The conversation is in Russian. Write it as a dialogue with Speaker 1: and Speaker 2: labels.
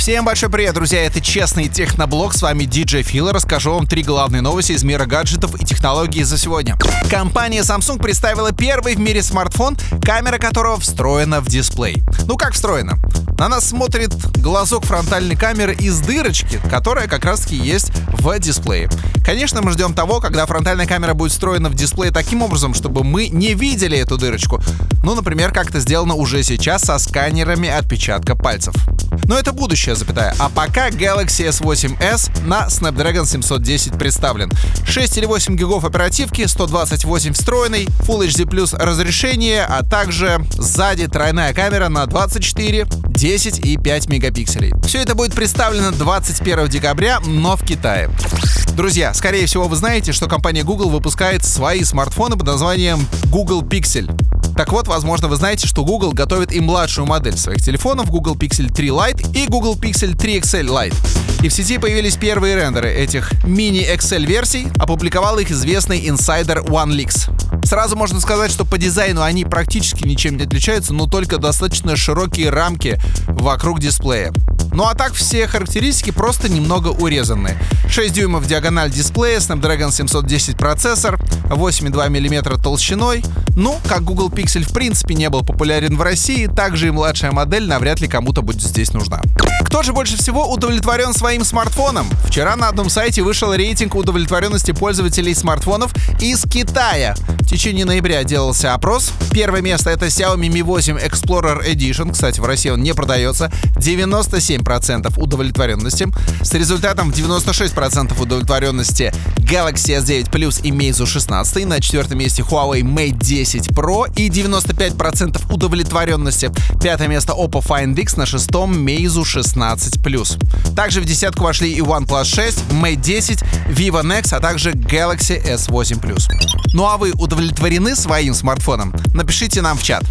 Speaker 1: Всем большой привет, друзья! Это Честный Техноблог. С вами DJ Фил. Расскажу вам три главные новости из мира гаджетов и технологий за сегодня. Компания Samsung представила первый в мире смартфон, камера которого встроена в дисплей. Ну как встроена? На нас смотрит глазок фронтальной камеры из дырочки, которая как раз таки есть в дисплее. Конечно, мы ждем того, когда фронтальная камера будет встроена в дисплей таким образом, чтобы мы не видели эту дырочку. Ну, например, как это сделано уже сейчас со сканерами отпечатка пальцев. Но это будущее, запятая. А пока Galaxy S8s на Snapdragon 710 представлен. 6 или 8 гигов оперативки, 128 встроенный, Full HD Plus разрешение, а также сзади тройная камера на 24, 10 и 5 мегапикселей. Все это будет представлено 21 декабря, но в Китае. Друзья, скорее всего вы знаете, что компания Google выпускает свои смартфоны под названием Google Pixel. Так вот, возможно, вы знаете, что Google готовит и младшую модель своих телефонов Google Pixel 3 Lite и Google Pixel 3 XL Lite. И в сети появились первые рендеры этих мини-XL версий, опубликовал их известный инсайдер OneLeaks. Сразу можно сказать, что по дизайну они практически ничем не отличаются, но только достаточно широкие рамки вокруг дисплея. Ну а так все характеристики просто немного урезаны. 6 дюймов диагональ дисплея, Snapdragon 710 процессор, 8,2 мм толщиной. Ну, как Google Pixel в принципе не был популярен в России, также и младшая модель навряд ли кому-то будет здесь нужна. Кто же больше всего удовлетворен своим смартфоном? Вчера на одном сайте вышел рейтинг удовлетворенности пользователей смартфонов из Китая. В течение ноября делался опрос. Первое место это Xiaomi Mi 8 Explorer Edition. Кстати, в России он не продается. 97% удовлетворенности. С результатом 96% удовлетворенности Galaxy S9 Plus и Meizu 16. На четвертом месте Huawei Mate 10 Pro и 95% удовлетворенности. Пятое место Oppo Find X, на шестом Meizu 16 Plus. Также в десятку вошли и OnePlus 6, Mate 10, Vivo Nex, а также Galaxy S8 Plus. Ну а вы удовлетворены своим смартфоном? Напишите нам в чат.